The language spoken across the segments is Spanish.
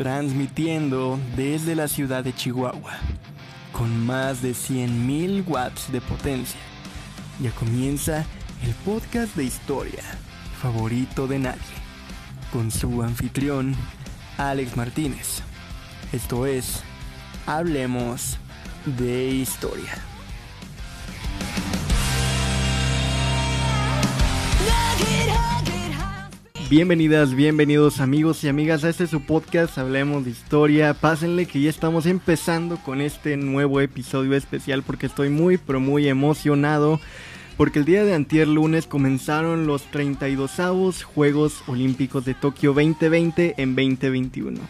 transmitiendo desde la ciudad de Chihuahua, con más de 100.000 watts de potencia. Ya comienza el podcast de historia favorito de nadie, con su anfitrión, Alex Martínez. Esto es, hablemos de historia. Bienvenidas, bienvenidos amigos y amigas a este su podcast Hablemos de Historia. Pásenle que ya estamos empezando con este nuevo episodio especial porque estoy muy pero muy emocionado porque el día de antier lunes comenzaron los 32avos Juegos Olímpicos de Tokio 2020 en 2021.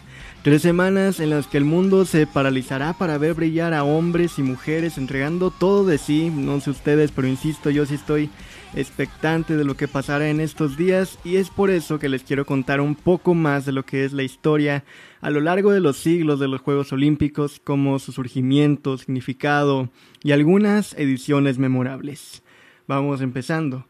Tres semanas en las que el mundo se paralizará para ver brillar a hombres y mujeres entregando todo de sí, no sé ustedes, pero insisto, yo sí estoy expectante de lo que pasará en estos días y es por eso que les quiero contar un poco más de lo que es la historia a lo largo de los siglos de los Juegos Olímpicos, como su surgimiento, significado y algunas ediciones memorables. Vamos empezando.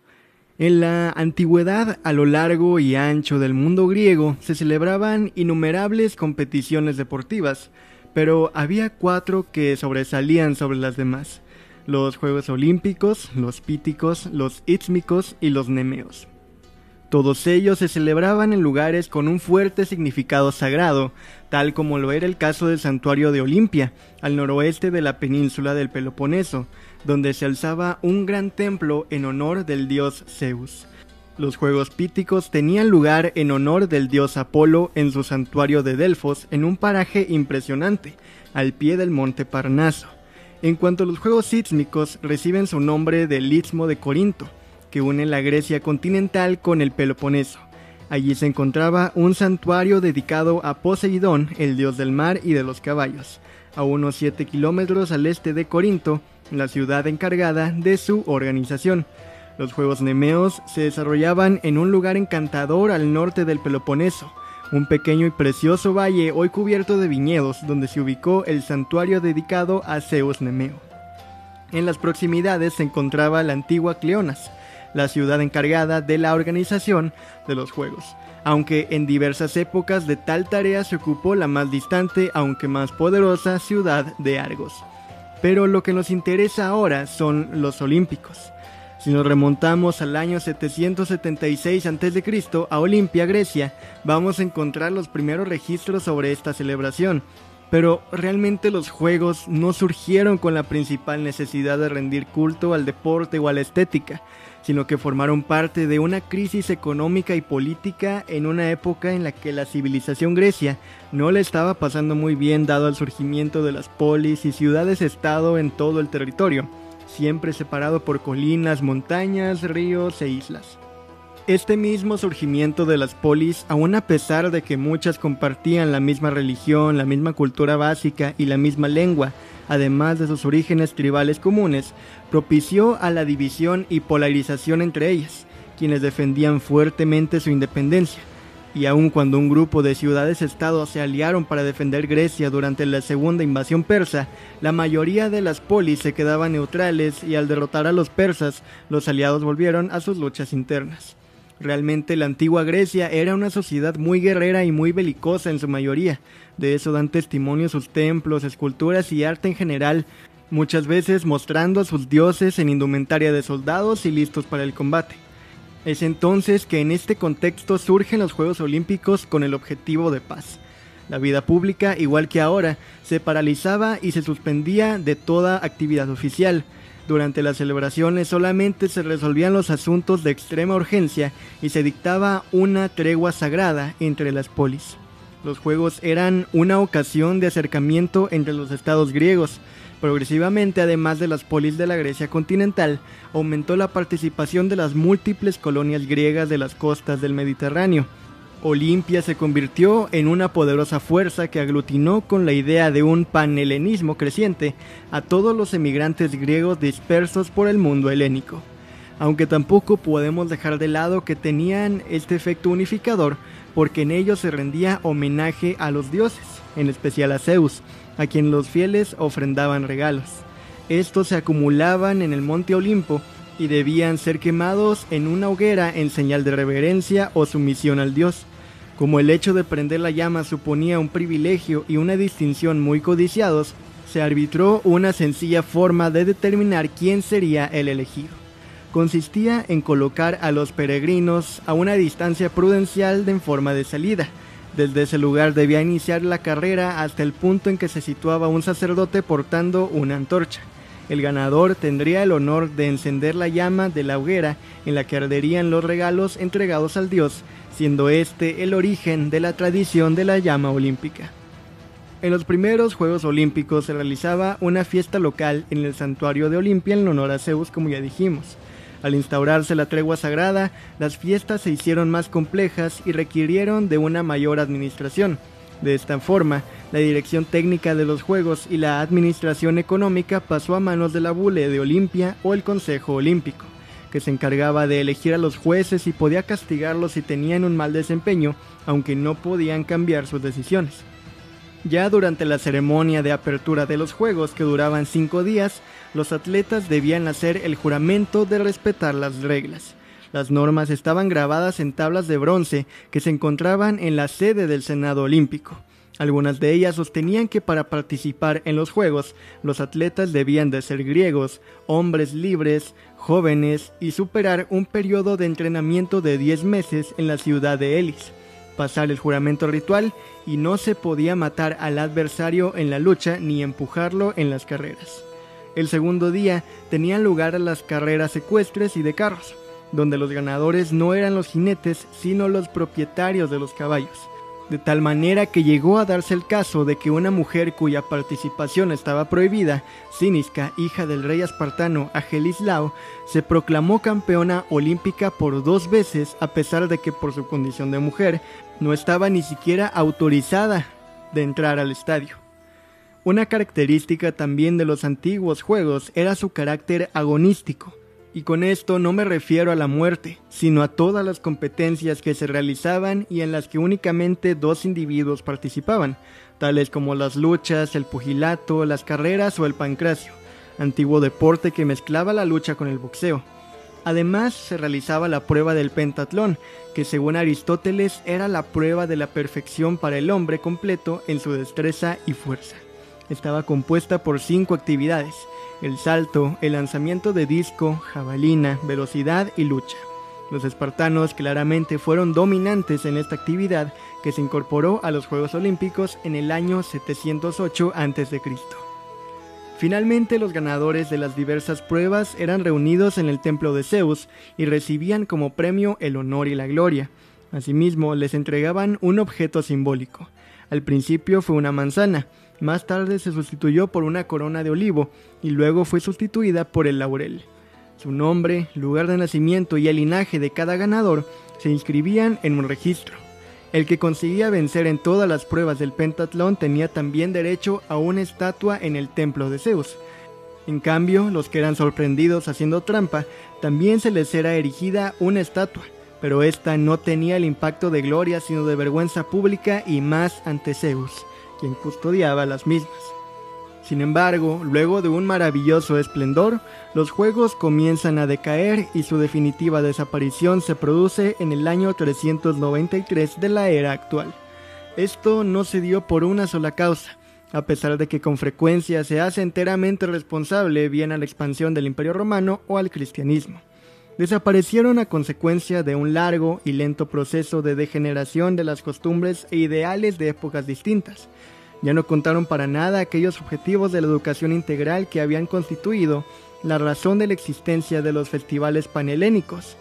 En la antigüedad, a lo largo y ancho del mundo griego, se celebraban innumerables competiciones deportivas, pero había cuatro que sobresalían sobre las demás los Juegos Olímpicos, los Píticos, los Ítmicos y los Nemeos. Todos ellos se celebraban en lugares con un fuerte significado sagrado, tal como lo era el caso del santuario de Olimpia, al noroeste de la península del Peloponeso, donde se alzaba un gran templo en honor del dios Zeus. Los Juegos Píticos tenían lugar en honor del dios Apolo en su santuario de Delfos en un paraje impresionante, al pie del monte Parnaso. En cuanto a los Juegos Sísmicos, reciben su nombre del Istmo de Corinto, que une la Grecia continental con el Peloponeso. Allí se encontraba un santuario dedicado a Poseidón, el dios del mar y de los caballos, a unos 7 kilómetros al este de Corinto, la ciudad encargada de su organización. Los Juegos Nemeos se desarrollaban en un lugar encantador al norte del Peloponeso, un pequeño y precioso valle hoy cubierto de viñedos donde se ubicó el santuario dedicado a Zeus Nemeo. En las proximidades se encontraba la antigua Cleonas, la ciudad encargada de la organización de los Juegos, aunque en diversas épocas de tal tarea se ocupó la más distante aunque más poderosa ciudad de Argos. Pero lo que nos interesa ahora son los Olímpicos. Si nos remontamos al año 776 a.C. a Olimpia, Grecia, vamos a encontrar los primeros registros sobre esta celebración. Pero realmente los juegos no surgieron con la principal necesidad de rendir culto al deporte o a la estética, sino que formaron parte de una crisis económica y política en una época en la que la civilización grecia no le estaba pasando muy bien dado al surgimiento de las polis y ciudades-estado en todo el territorio siempre separado por colinas, montañas, ríos e islas. Este mismo surgimiento de las polis, aun a pesar de que muchas compartían la misma religión, la misma cultura básica y la misma lengua, además de sus orígenes tribales comunes, propició a la división y polarización entre ellas, quienes defendían fuertemente su independencia, y aun cuando un grupo de ciudades-estado se aliaron para defender Grecia durante la segunda invasión persa, la mayoría de las polis se quedaban neutrales y al derrotar a los persas, los aliados volvieron a sus luchas internas. Realmente la antigua Grecia era una sociedad muy guerrera y muy belicosa en su mayoría. De eso dan testimonio sus templos, esculturas y arte en general, muchas veces mostrando a sus dioses en indumentaria de soldados y listos para el combate. Es entonces que en este contexto surgen los Juegos Olímpicos con el objetivo de paz. La vida pública, igual que ahora, se paralizaba y se suspendía de toda actividad oficial. Durante las celebraciones solamente se resolvían los asuntos de extrema urgencia y se dictaba una tregua sagrada entre las polis. Los juegos eran una ocasión de acercamiento entre los estados griegos, Progresivamente, además de las polis de la Grecia continental, aumentó la participación de las múltiples colonias griegas de las costas del Mediterráneo. Olimpia se convirtió en una poderosa fuerza que aglutinó con la idea de un panhelenismo creciente a todos los emigrantes griegos dispersos por el mundo helénico. Aunque tampoco podemos dejar de lado que tenían este efecto unificador porque en ellos se rendía homenaje a los dioses, en especial a Zeus, a quien los fieles ofrendaban regalos. Estos se acumulaban en el monte Olimpo y debían ser quemados en una hoguera en señal de reverencia o sumisión al dios. Como el hecho de prender la llama suponía un privilegio y una distinción muy codiciados, se arbitró una sencilla forma de determinar quién sería el elegido. Consistía en colocar a los peregrinos a una distancia prudencial en forma de salida. Desde ese lugar debía iniciar la carrera hasta el punto en que se situaba un sacerdote portando una antorcha. El ganador tendría el honor de encender la llama de la hoguera en la que arderían los regalos entregados al dios, siendo este el origen de la tradición de la llama olímpica. En los primeros Juegos Olímpicos se realizaba una fiesta local en el santuario de Olimpia en honor a Zeus, como ya dijimos. Al instaurarse la tregua sagrada, las fiestas se hicieron más complejas y requirieron de una mayor administración. De esta forma, la dirección técnica de los Juegos y la administración económica pasó a manos de la Bule de Olimpia o el Consejo Olímpico, que se encargaba de elegir a los jueces y podía castigarlos si tenían un mal desempeño, aunque no podían cambiar sus decisiones. Ya durante la ceremonia de apertura de los Juegos, que duraban cinco días, los atletas debían hacer el juramento de respetar las reglas. Las normas estaban grabadas en tablas de bronce que se encontraban en la sede del Senado Olímpico. Algunas de ellas sostenían que para participar en los Juegos, los atletas debían de ser griegos, hombres libres, jóvenes y superar un periodo de entrenamiento de 10 meses en la ciudad de Elis pasar el juramento ritual y no se podía matar al adversario en la lucha ni empujarlo en las carreras. El segundo día tenían lugar las carreras ecuestres y de carros, donde los ganadores no eran los jinetes sino los propietarios de los caballos de tal manera que llegó a darse el caso de que una mujer cuya participación estaba prohibida, Sinisca, hija del rey espartano Agelislao, se proclamó campeona olímpica por dos veces a pesar de que por su condición de mujer no estaba ni siquiera autorizada de entrar al estadio. Una característica también de los antiguos juegos era su carácter agonístico, y con esto no me refiero a la muerte, sino a todas las competencias que se realizaban y en las que únicamente dos individuos participaban, tales como las luchas, el pugilato, las carreras o el pancracio, antiguo deporte que mezclaba la lucha con el boxeo. Además, se realizaba la prueba del pentatlón, que según Aristóteles era la prueba de la perfección para el hombre completo en su destreza y fuerza. Estaba compuesta por cinco actividades, el salto, el lanzamiento de disco, jabalina, velocidad y lucha. Los espartanos claramente fueron dominantes en esta actividad que se incorporó a los Juegos Olímpicos en el año 708 a.C. Finalmente los ganadores de las diversas pruebas eran reunidos en el templo de Zeus y recibían como premio el honor y la gloria. Asimismo les entregaban un objeto simbólico. Al principio fue una manzana, más tarde se sustituyó por una corona de olivo y luego fue sustituida por el laurel. Su nombre, lugar de nacimiento y el linaje de cada ganador se inscribían en un registro. El que conseguía vencer en todas las pruebas del pentatlón tenía también derecho a una estatua en el templo de Zeus. En cambio, los que eran sorprendidos haciendo trampa, también se les era erigida una estatua, pero esta no tenía el impacto de gloria sino de vergüenza pública y más ante Zeus quien custodiaba las mismas. Sin embargo, luego de un maravilloso esplendor, los juegos comienzan a decaer y su definitiva desaparición se produce en el año 393 de la era actual. Esto no se dio por una sola causa, a pesar de que con frecuencia se hace enteramente responsable bien a la expansión del Imperio Romano o al cristianismo. Desaparecieron a consecuencia de un largo y lento proceso de degeneración de las costumbres e ideales de épocas distintas, ya no contaron para nada aquellos objetivos de la educación integral que habían constituido la razón de la existencia de los festivales panhelénicos.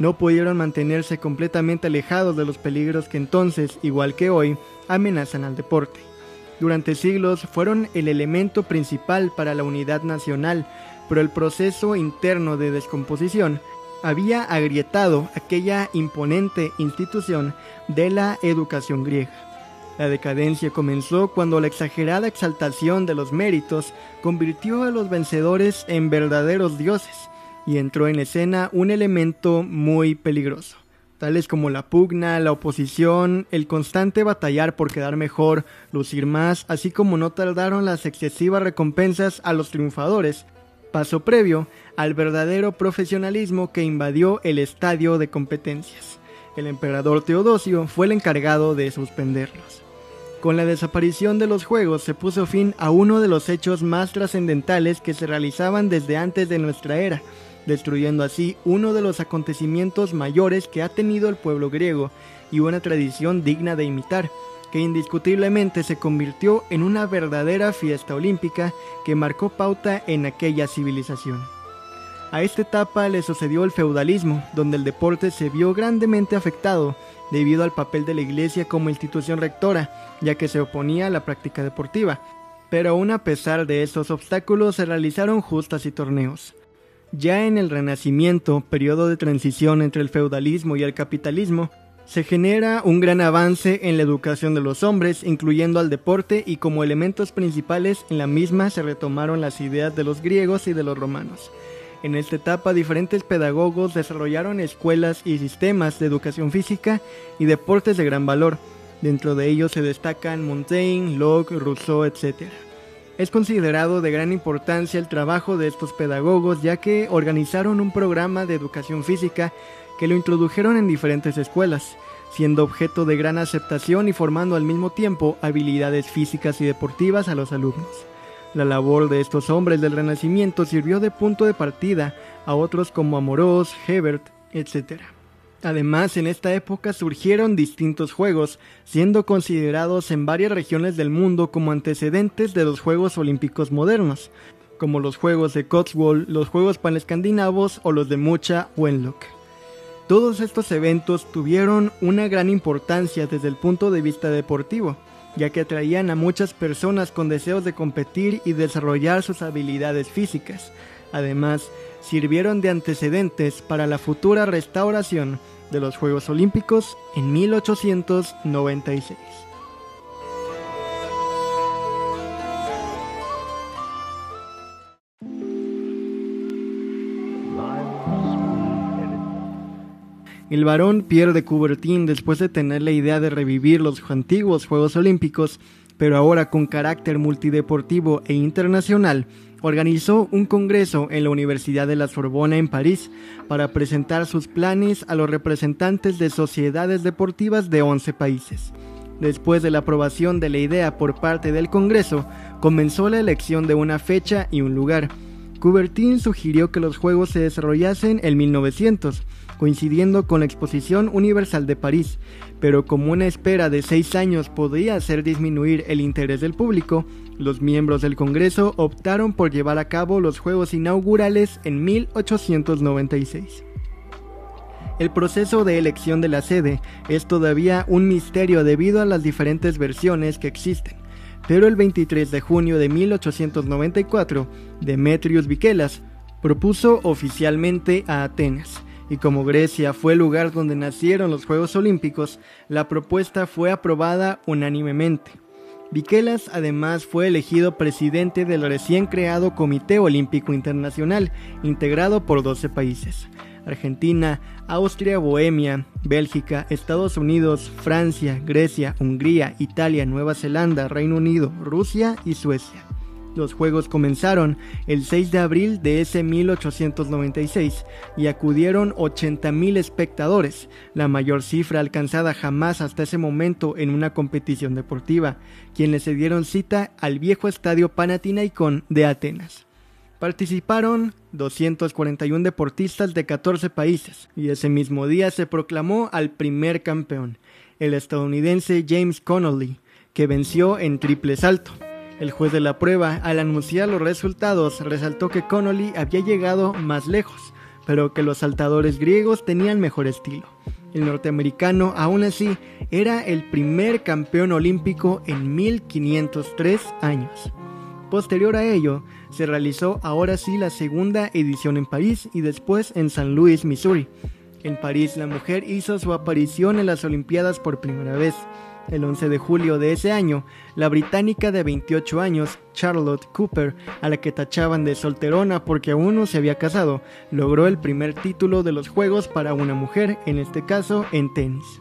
No pudieron mantenerse completamente alejados de los peligros que entonces, igual que hoy, amenazan al deporte. Durante siglos fueron el elemento principal para la unidad nacional, pero el proceso interno de descomposición había agrietado aquella imponente institución de la educación griega. La decadencia comenzó cuando la exagerada exaltación de los méritos convirtió a los vencedores en verdaderos dioses y entró en escena un elemento muy peligroso, tales como la pugna, la oposición, el constante batallar por quedar mejor, lucir más, así como no tardaron las excesivas recompensas a los triunfadores, paso previo al verdadero profesionalismo que invadió el estadio de competencias. El emperador Teodosio fue el encargado de suspenderlos. Con la desaparición de los Juegos se puso fin a uno de los hechos más trascendentales que se realizaban desde antes de nuestra era, destruyendo así uno de los acontecimientos mayores que ha tenido el pueblo griego y una tradición digna de imitar, que indiscutiblemente se convirtió en una verdadera fiesta olímpica que marcó pauta en aquella civilización. A esta etapa le sucedió el feudalismo, donde el deporte se vio grandemente afectado debido al papel de la Iglesia como institución rectora, ya que se oponía a la práctica deportiva. Pero aún a pesar de estos obstáculos se realizaron justas y torneos. Ya en el Renacimiento, periodo de transición entre el feudalismo y el capitalismo, se genera un gran avance en la educación de los hombres, incluyendo al deporte, y como elementos principales en la misma se retomaron las ideas de los griegos y de los romanos. En esta etapa diferentes pedagogos desarrollaron escuelas y sistemas de educación física y deportes de gran valor. Dentro de ellos se destacan Montaigne, Locke, Rousseau, etc. Es considerado de gran importancia el trabajo de estos pedagogos ya que organizaron un programa de educación física que lo introdujeron en diferentes escuelas, siendo objeto de gran aceptación y formando al mismo tiempo habilidades físicas y deportivas a los alumnos. La labor de estos hombres del Renacimiento sirvió de punto de partida a otros como Amorós, Hebert, etc. Además, en esta época surgieron distintos juegos, siendo considerados en varias regiones del mundo como antecedentes de los Juegos Olímpicos modernos, como los Juegos de Cotswold, los Juegos Panescandinavos o los de Mucha Wenlock. Todos estos eventos tuvieron una gran importancia desde el punto de vista deportivo, ya que atraían a muchas personas con deseos de competir y desarrollar sus habilidades físicas. Además, sirvieron de antecedentes para la futura restauración de los Juegos Olímpicos en 1896. El varón Pierre de Coubertin, después de tener la idea de revivir los antiguos Juegos Olímpicos, pero ahora con carácter multideportivo e internacional, organizó un congreso en la Universidad de la Sorbona en París para presentar sus planes a los representantes de sociedades deportivas de 11 países. Después de la aprobación de la idea por parte del Congreso, comenzó la elección de una fecha y un lugar. Coubertin sugirió que los Juegos se desarrollasen en 1900, coincidiendo con la Exposición Universal de París, pero como una espera de seis años podría hacer disminuir el interés del público, los miembros del Congreso optaron por llevar a cabo los Juegos inaugurales en 1896. El proceso de elección de la sede es todavía un misterio debido a las diferentes versiones que existen, pero el 23 de junio de 1894, Demetrius Vikelas propuso oficialmente a Atenas, y como Grecia fue el lugar donde nacieron los Juegos Olímpicos, la propuesta fue aprobada unánimemente. Vikelas además fue elegido presidente del recién creado Comité Olímpico Internacional, integrado por 12 países. Argentina, Austria, Bohemia, Bélgica, Estados Unidos, Francia, Grecia, Hungría, Italia, Nueva Zelanda, Reino Unido, Rusia y Suecia. Los juegos comenzaron el 6 de abril de ese 1896 y acudieron 80.000 espectadores, la mayor cifra alcanzada jamás hasta ese momento en una competición deportiva, quienes se dieron cita al viejo estadio Panathinaikon de Atenas. Participaron 241 deportistas de 14 países y ese mismo día se proclamó al primer campeón, el estadounidense James Connolly, que venció en triple salto. El juez de la prueba, al anunciar los resultados, resaltó que Connolly había llegado más lejos, pero que los saltadores griegos tenían mejor estilo. El norteamericano, aún así, era el primer campeón olímpico en 1503 años. Posterior a ello, se realizó ahora sí la segunda edición en París y después en San Luis, Missouri. En París, la mujer hizo su aparición en las Olimpiadas por primera vez. El 11 de julio de ese año, la británica de 28 años, Charlotte Cooper, a la que tachaban de solterona porque aún no se había casado, logró el primer título de los Juegos para una mujer, en este caso en tenis.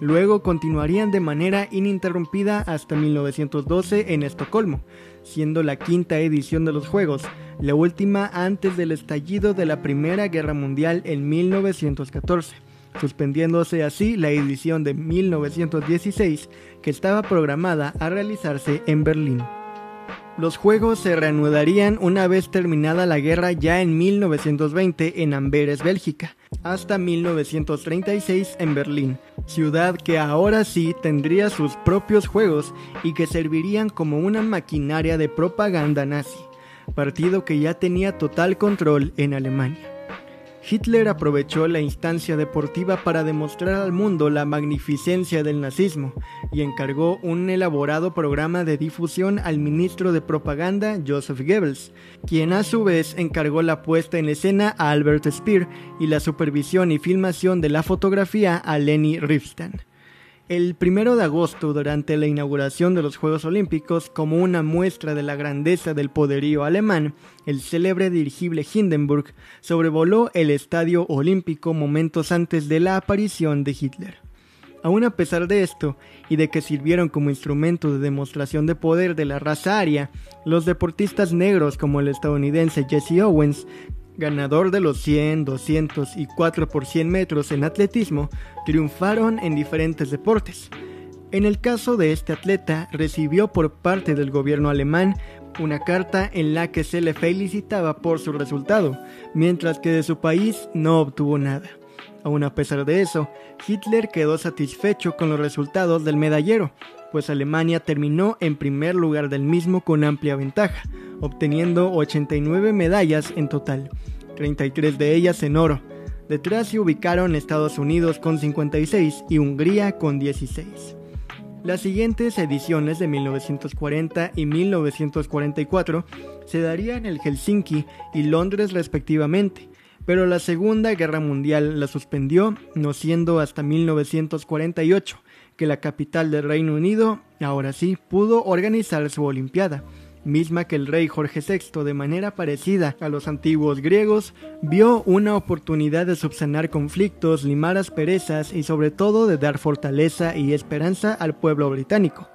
Luego continuarían de manera ininterrumpida hasta 1912 en Estocolmo, siendo la quinta edición de los Juegos, la última antes del estallido de la Primera Guerra Mundial en 1914 suspendiéndose así la edición de 1916 que estaba programada a realizarse en Berlín. Los juegos se reanudarían una vez terminada la guerra ya en 1920 en Amberes, Bélgica, hasta 1936 en Berlín, ciudad que ahora sí tendría sus propios juegos y que servirían como una maquinaria de propaganda nazi, partido que ya tenía total control en Alemania. Hitler aprovechó la instancia deportiva para demostrar al mundo la magnificencia del nazismo y encargó un elaborado programa de difusión al ministro de propaganda Joseph Goebbels, quien a su vez encargó la puesta en escena a Albert Speer y la supervisión y filmación de la fotografía a Leni Riefenstahl. El primero de agosto, durante la inauguración de los Juegos Olímpicos, como una muestra de la grandeza del poderío alemán, el célebre dirigible Hindenburg sobrevoló el Estadio Olímpico momentos antes de la aparición de Hitler. Aún a pesar de esto, y de que sirvieron como instrumento de demostración de poder de la raza aria, los deportistas negros como el estadounidense Jesse Owens ganador de los 100, 200 y 4 por 100 metros en atletismo, triunfaron en diferentes deportes. En el caso de este atleta, recibió por parte del gobierno alemán una carta en la que se le felicitaba por su resultado, mientras que de su país no obtuvo nada. Aún a pesar de eso, Hitler quedó satisfecho con los resultados del medallero, pues Alemania terminó en primer lugar del mismo con amplia ventaja, obteniendo 89 medallas en total, 33 de ellas en oro. Detrás se ubicaron Estados Unidos con 56 y Hungría con 16. Las siguientes ediciones de 1940 y 1944 se darían en el Helsinki y Londres respectivamente, pero la Segunda Guerra Mundial la suspendió, no siendo hasta 1948 que la capital del Reino Unido, ahora sí, pudo organizar su Olimpiada, misma que el rey Jorge VI, de manera parecida a los antiguos griegos, vio una oportunidad de subsanar conflictos, limar asperezas y sobre todo de dar fortaleza y esperanza al pueblo británico.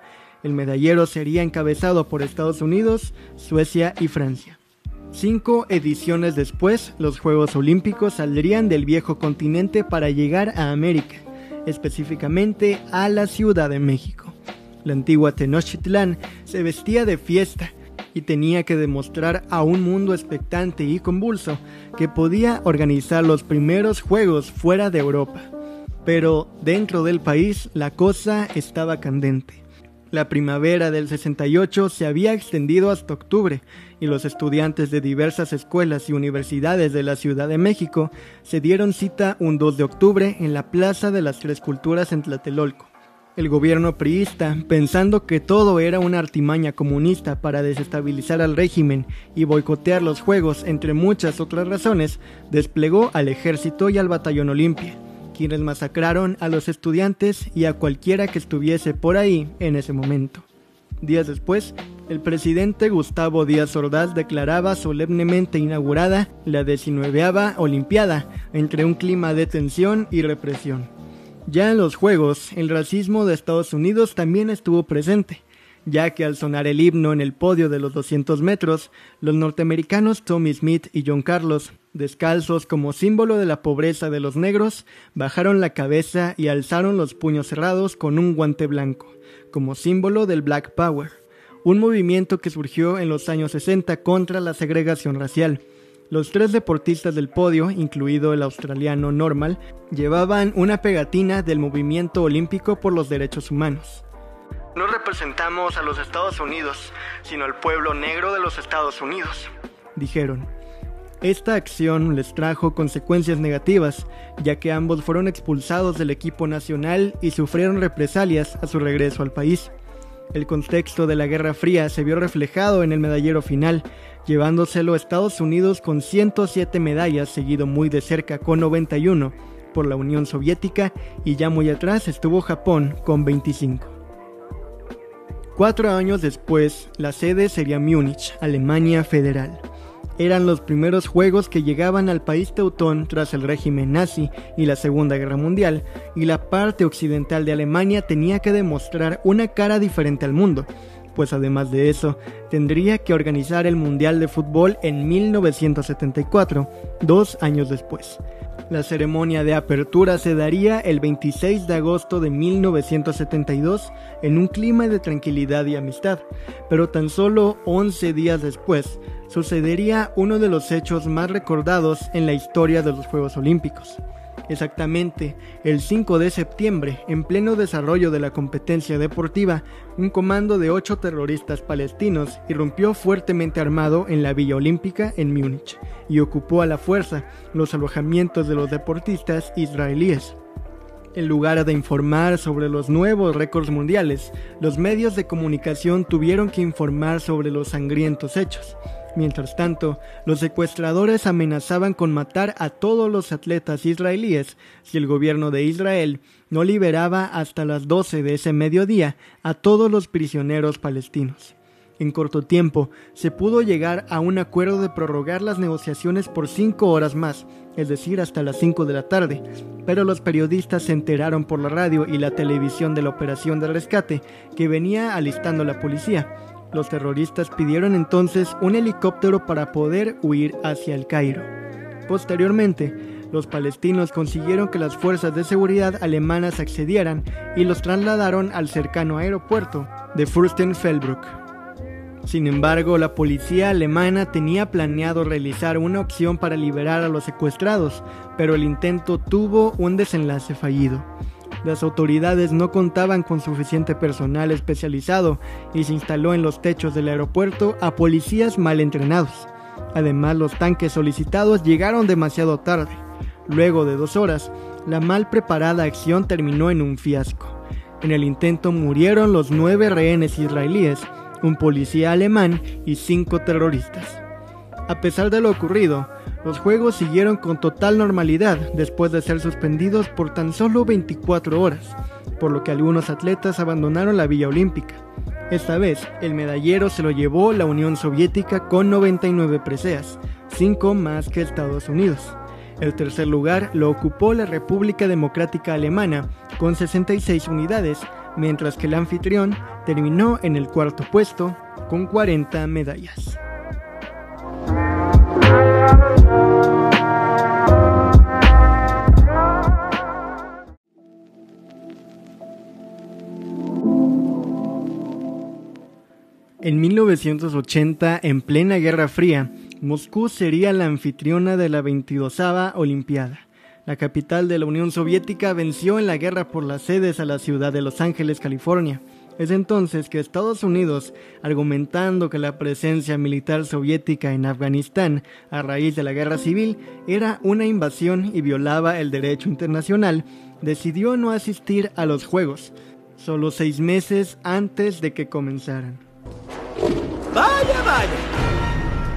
El medallero sería encabezado por Estados Unidos, Suecia y Francia. Cinco ediciones después, los Juegos Olímpicos saldrían del viejo continente para llegar a América específicamente a la Ciudad de México. La antigua Tenochtitlán se vestía de fiesta y tenía que demostrar a un mundo expectante y convulso que podía organizar los primeros juegos fuera de Europa. Pero dentro del país la cosa estaba candente. La primavera del 68 se había extendido hasta octubre y los estudiantes de diversas escuelas y universidades de la Ciudad de México se dieron cita un 2 de octubre en la Plaza de las Tres Culturas en Tlatelolco. El gobierno priista, pensando que todo era una artimaña comunista para desestabilizar al régimen y boicotear los Juegos, entre muchas otras razones, desplegó al ejército y al batallón Olimpia quienes masacraron a los estudiantes y a cualquiera que estuviese por ahí en ese momento. Días después, el presidente Gustavo Díaz Ordaz declaraba solemnemente inaugurada la 19 Olimpiada entre un clima de tensión y represión. Ya en los Juegos, el racismo de Estados Unidos también estuvo presente, ya que al sonar el himno en el podio de los 200 metros, los norteamericanos Tommy Smith y John Carlos Descalzos como símbolo de la pobreza de los negros, bajaron la cabeza y alzaron los puños cerrados con un guante blanco, como símbolo del Black Power, un movimiento que surgió en los años 60 contra la segregación racial. Los tres deportistas del podio, incluido el australiano Normal, llevaban una pegatina del movimiento olímpico por los derechos humanos. No representamos a los Estados Unidos, sino al pueblo negro de los Estados Unidos, dijeron. Esta acción les trajo consecuencias negativas, ya que ambos fueron expulsados del equipo nacional y sufrieron represalias a su regreso al país. El contexto de la Guerra Fría se vio reflejado en el medallero final, llevándoselo a Estados Unidos con 107 medallas, seguido muy de cerca con 91 por la Unión Soviética y ya muy atrás estuvo Japón con 25. Cuatro años después, la sede sería Múnich, Alemania Federal. Eran los primeros juegos que llegaban al país teutón tras el régimen nazi y la Segunda Guerra Mundial, y la parte occidental de Alemania tenía que demostrar una cara diferente al mundo, pues además de eso, tendría que organizar el Mundial de Fútbol en 1974, dos años después. La ceremonia de apertura se daría el 26 de agosto de 1972 en un clima de tranquilidad y amistad, pero tan solo 11 días después sucedería uno de los hechos más recordados en la historia de los Juegos Olímpicos. Exactamente, el 5 de septiembre, en pleno desarrollo de la competencia deportiva, un comando de ocho terroristas palestinos irrumpió fuertemente armado en la Villa Olímpica en Múnich y ocupó a la fuerza los alojamientos de los deportistas israelíes. En lugar de informar sobre los nuevos récords mundiales, los medios de comunicación tuvieron que informar sobre los sangrientos hechos. Mientras tanto, los secuestradores amenazaban con matar a todos los atletas israelíes si el gobierno de Israel no liberaba hasta las 12 de ese mediodía a todos los prisioneros palestinos. En corto tiempo, se pudo llegar a un acuerdo de prorrogar las negociaciones por cinco horas más, es decir, hasta las 5 de la tarde, pero los periodistas se enteraron por la radio y la televisión de la operación de rescate que venía alistando la policía los terroristas pidieron entonces un helicóptero para poder huir hacia el Cairo. Posteriormente, los palestinos consiguieron que las fuerzas de seguridad alemanas accedieran y los trasladaron al cercano aeropuerto de Fürstenfeldbruck. Sin embargo, la policía alemana tenía planeado realizar una opción para liberar a los secuestrados, pero el intento tuvo un desenlace fallido. Las autoridades no contaban con suficiente personal especializado y se instaló en los techos del aeropuerto a policías mal entrenados. Además, los tanques solicitados llegaron demasiado tarde. Luego de dos horas, la mal preparada acción terminó en un fiasco. En el intento murieron los nueve rehenes israelíes, un policía alemán y cinco terroristas. A pesar de lo ocurrido, los juegos siguieron con total normalidad después de ser suspendidos por tan solo 24 horas, por lo que algunos atletas abandonaron la Villa Olímpica. Esta vez, el medallero se lo llevó la Unión Soviética con 99 preseas, 5 más que Estados Unidos. El tercer lugar lo ocupó la República Democrática Alemana con 66 unidades, mientras que el anfitrión terminó en el cuarto puesto con 40 medallas. En 1980, en plena Guerra Fría, Moscú sería la anfitriona de la 22 Olimpiada. La capital de la Unión Soviética venció en la guerra por las sedes a la ciudad de Los Ángeles, California. Es entonces que Estados Unidos, argumentando que la presencia militar soviética en Afganistán a raíz de la guerra civil era una invasión y violaba el derecho internacional, decidió no asistir a los Juegos, solo seis meses antes de que comenzaran. Vaya, vaya.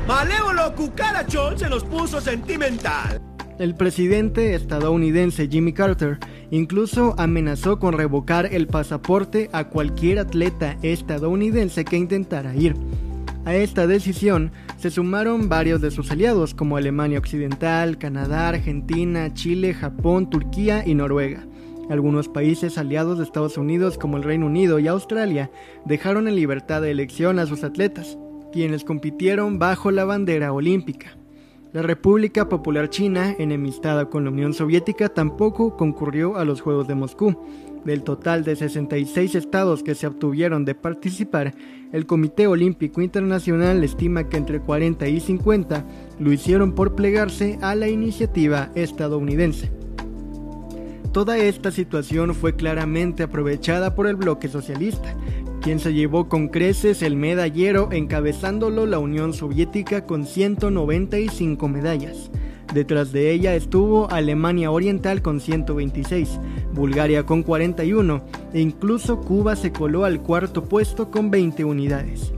Malévolo cucarachón se nos puso sentimental. El presidente estadounidense Jimmy Carter incluso amenazó con revocar el pasaporte a cualquier atleta estadounidense que intentara ir. A esta decisión se sumaron varios de sus aliados como Alemania Occidental, Canadá, Argentina, Chile, Japón, Turquía y Noruega. Algunos países aliados de Estados Unidos como el Reino Unido y Australia dejaron en libertad de elección a sus atletas, quienes compitieron bajo la bandera olímpica. La República Popular China, enemistada con la Unión Soviética, tampoco concurrió a los Juegos de Moscú. Del total de 66 estados que se obtuvieron de participar, el Comité Olímpico Internacional estima que entre 40 y 50 lo hicieron por plegarse a la iniciativa estadounidense. Toda esta situación fue claramente aprovechada por el bloque socialista, quien se llevó con creces el medallero encabezándolo la Unión Soviética con 195 medallas. Detrás de ella estuvo Alemania Oriental con 126, Bulgaria con 41 e incluso Cuba se coló al cuarto puesto con 20 unidades.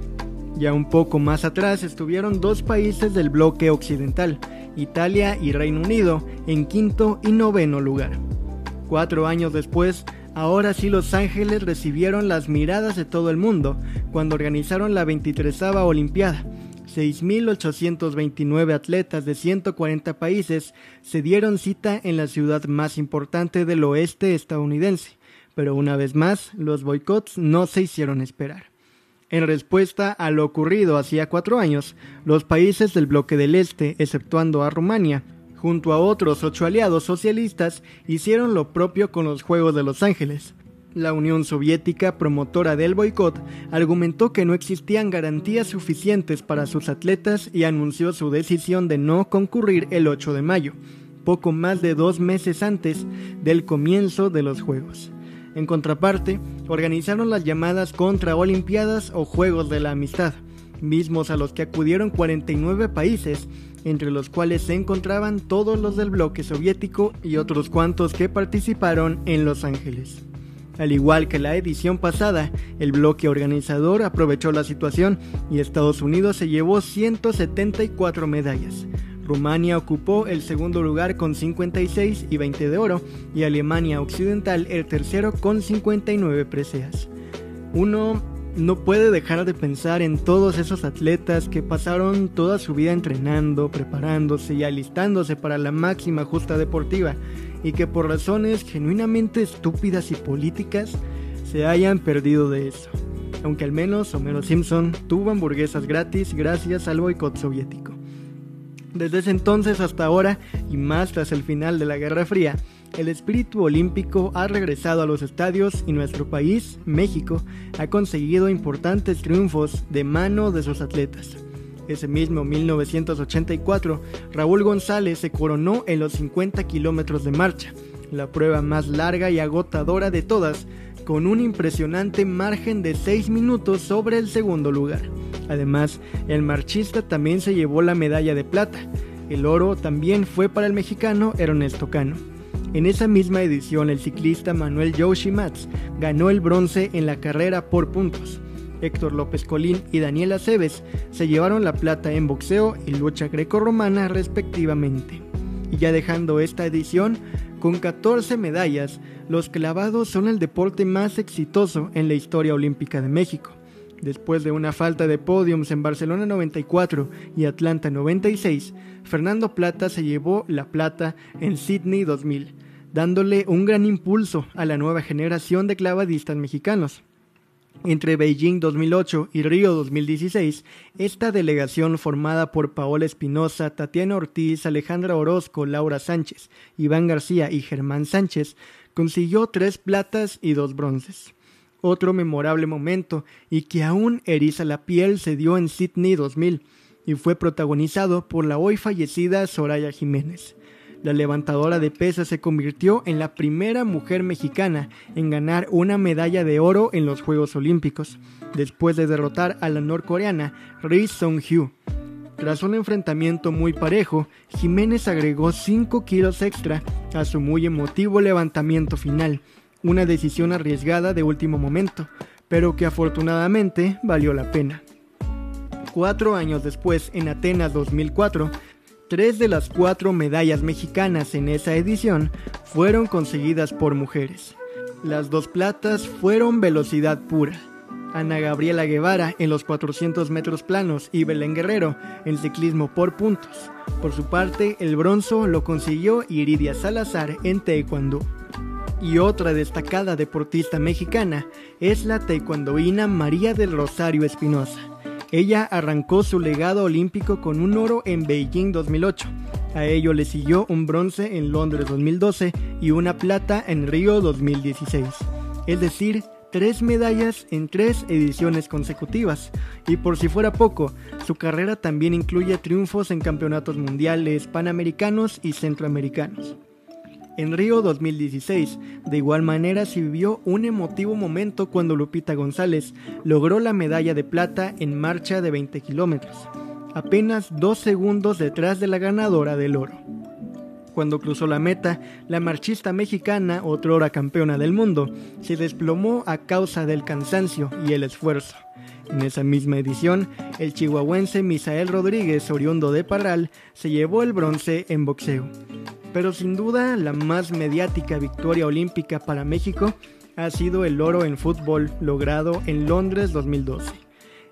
Ya un poco más atrás estuvieron dos países del bloque occidental, Italia y Reino Unido, en quinto y noveno lugar. Cuatro años después, ahora sí Los Ángeles recibieron las miradas de todo el mundo cuando organizaron la 23 Olimpiada. 6.829 atletas de 140 países se dieron cita en la ciudad más importante del oeste estadounidense, pero una vez más los boicots no se hicieron esperar. En respuesta a lo ocurrido hacía cuatro años, los países del bloque del Este, exceptuando a Rumania, junto a otros ocho aliados socialistas, hicieron lo propio con los Juegos de Los Ángeles. La Unión Soviética, promotora del boicot, argumentó que no existían garantías suficientes para sus atletas y anunció su decisión de no concurrir el 8 de mayo, poco más de dos meses antes del comienzo de los Juegos. En contraparte, organizaron las llamadas Contra-Olimpiadas o Juegos de la Amistad, mismos a los que acudieron 49 países, entre los cuales se encontraban todos los del bloque soviético y otros cuantos que participaron en Los Ángeles. Al igual que la edición pasada, el bloque organizador aprovechó la situación y Estados Unidos se llevó 174 medallas, Rumania ocupó el segundo lugar con 56 y 20 de oro y Alemania Occidental el tercero con 59 preseas. Uno no puede dejar de pensar en todos esos atletas que pasaron toda su vida entrenando, preparándose y alistándose para la máxima justa deportiva y que por razones genuinamente estúpidas y políticas se hayan perdido de eso. Aunque al menos Homero Simpson tuvo hamburguesas gratis gracias al boicot soviético. Desde ese entonces hasta ahora, y más tras el final de la Guerra Fría, el espíritu olímpico ha regresado a los estadios y nuestro país, México, ha conseguido importantes triunfos de mano de sus atletas. Ese mismo 1984, Raúl González se coronó en los 50 kilómetros de marcha, la prueba más larga y agotadora de todas, con un impresionante margen de 6 minutos sobre el segundo lugar. Además, el marchista también se llevó la medalla de plata. El oro también fue para el mexicano Ernesto Cano. En esa misma edición, el ciclista Manuel Mats ganó el bronce en la carrera por puntos. Héctor López Colín y Daniela Aceves se llevaron la plata en boxeo y lucha grecorromana respectivamente. Y ya dejando esta edición, con 14 medallas, los clavados son el deporte más exitoso en la historia olímpica de México. Después de una falta de podiums en Barcelona 94 y Atlanta 96, Fernando Plata se llevó la plata en Sydney 2000, dándole un gran impulso a la nueva generación de clavadistas mexicanos. Entre Beijing 2008 y Río 2016, esta delegación formada por Paola Espinosa, Tatiana Ortiz, Alejandra Orozco, Laura Sánchez, Iván García y Germán Sánchez consiguió tres platas y dos bronces. Otro memorable momento y que aún eriza la piel se dio en Sydney 2000 y fue protagonizado por la hoy fallecida Soraya Jiménez. La levantadora de pesas se convirtió en la primera mujer mexicana en ganar una medalla de oro en los Juegos Olímpicos, después de derrotar a la norcoreana Ri Song-hyu. Tras un enfrentamiento muy parejo, Jiménez agregó 5 kilos extra a su muy emotivo levantamiento final, una decisión arriesgada de último momento, pero que afortunadamente valió la pena. Cuatro años después, en Atenas 2004, tres de las cuatro medallas mexicanas en esa edición fueron conseguidas por mujeres. Las dos platas fueron velocidad pura. Ana Gabriela Guevara en los 400 metros planos y Belén Guerrero en ciclismo por puntos. Por su parte, el bronzo lo consiguió Iridia Salazar en taekwondo. Y otra destacada deportista mexicana es la taekwondoína María del Rosario Espinosa. Ella arrancó su legado olímpico con un oro en Beijing 2008. A ello le siguió un bronce en Londres 2012 y una plata en Río 2016. Es decir, tres medallas en tres ediciones consecutivas. Y por si fuera poco, su carrera también incluye triunfos en campeonatos mundiales, panamericanos y centroamericanos. En Río 2016, de igual manera se vivió un emotivo momento cuando Lupita González logró la medalla de plata en marcha de 20 kilómetros, apenas dos segundos detrás de la ganadora del oro. Cuando cruzó la meta, la marchista mexicana, otrora campeona del mundo, se desplomó a causa del cansancio y el esfuerzo. En esa misma edición, el chihuahuense Misael Rodríguez, oriundo de Parral, se llevó el bronce en boxeo pero sin duda la más mediática victoria olímpica para México ha sido el oro en fútbol logrado en Londres 2012.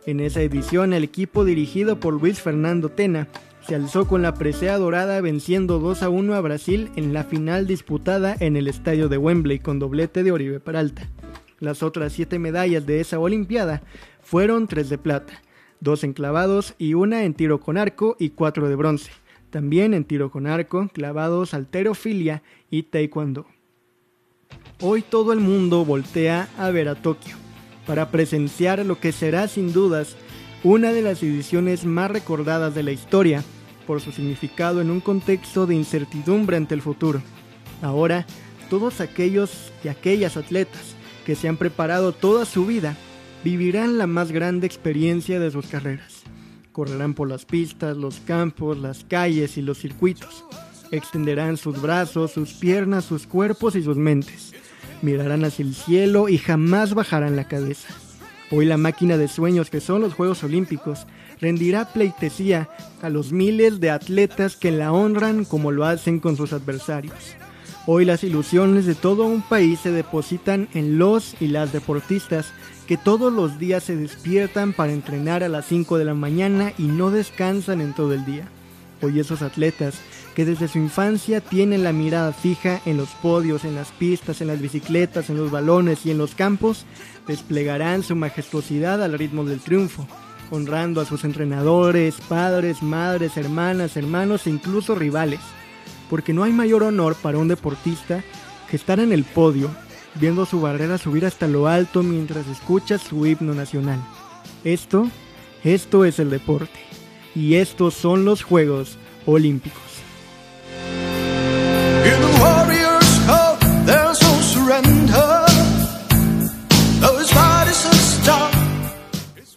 En esa edición el equipo dirigido por Luis Fernando Tena se alzó con la presea dorada venciendo 2 a 1 a Brasil en la final disputada en el estadio de Wembley con doblete de Oribe Peralta. Las otras siete medallas de esa Olimpiada fueron tres de plata, dos en clavados y una en tiro con arco y cuatro de bronce. También en tiro con arco, clavados, alterofilia y taekwondo. Hoy todo el mundo voltea a ver a Tokio para presenciar lo que será sin dudas una de las ediciones más recordadas de la historia por su significado en un contexto de incertidumbre ante el futuro. Ahora, todos aquellos y aquellas atletas que se han preparado toda su vida vivirán la más grande experiencia de sus carreras. Correrán por las pistas, los campos, las calles y los circuitos. Extenderán sus brazos, sus piernas, sus cuerpos y sus mentes. Mirarán hacia el cielo y jamás bajarán la cabeza. Hoy la máquina de sueños que son los Juegos Olímpicos rendirá pleitesía a los miles de atletas que la honran como lo hacen con sus adversarios. Hoy las ilusiones de todo un país se depositan en los y las deportistas que todos los días se despiertan para entrenar a las 5 de la mañana y no descansan en todo el día. Hoy esos atletas que desde su infancia tienen la mirada fija en los podios, en las pistas, en las bicicletas, en los balones y en los campos, desplegarán su majestuosidad al ritmo del triunfo, honrando a sus entrenadores, padres, madres, hermanas, hermanos e incluso rivales, porque no hay mayor honor para un deportista que estar en el podio, viendo su barrera subir hasta lo alto mientras escucha su himno nacional. Esto, esto es el deporte, y estos son los Juegos Olímpicos.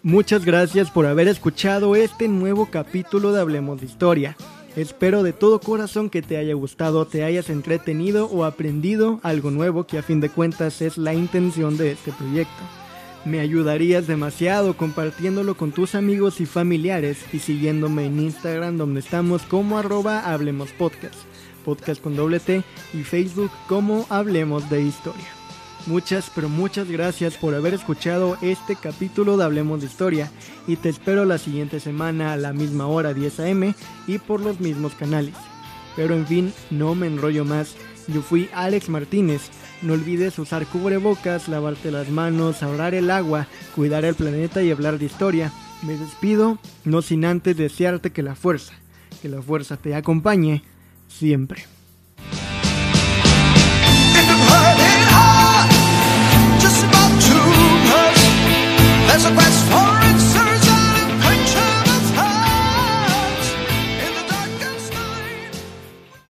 Muchas gracias por haber escuchado este nuevo capítulo de Hablemos de Historia. Espero de todo corazón que te haya gustado, te hayas entretenido o aprendido algo nuevo que a fin de cuentas es la intención de este proyecto. Me ayudarías demasiado compartiéndolo con tus amigos y familiares y siguiéndome en Instagram donde estamos como arroba Hablemos Podcast, podcast con doble T y Facebook como Hablemos de Historia. Muchas, pero muchas gracias por haber escuchado este capítulo de Hablemos de Historia y te espero la siguiente semana a la misma hora 10 am y por los mismos canales. Pero en fin, no me enrollo más. Yo fui Alex Martínez. No olvides usar cubrebocas, lavarte las manos, ahorrar el agua, cuidar el planeta y hablar de historia. Me despido, no sin antes desearte que la fuerza, que la fuerza te acompañe siempre. there's a quest for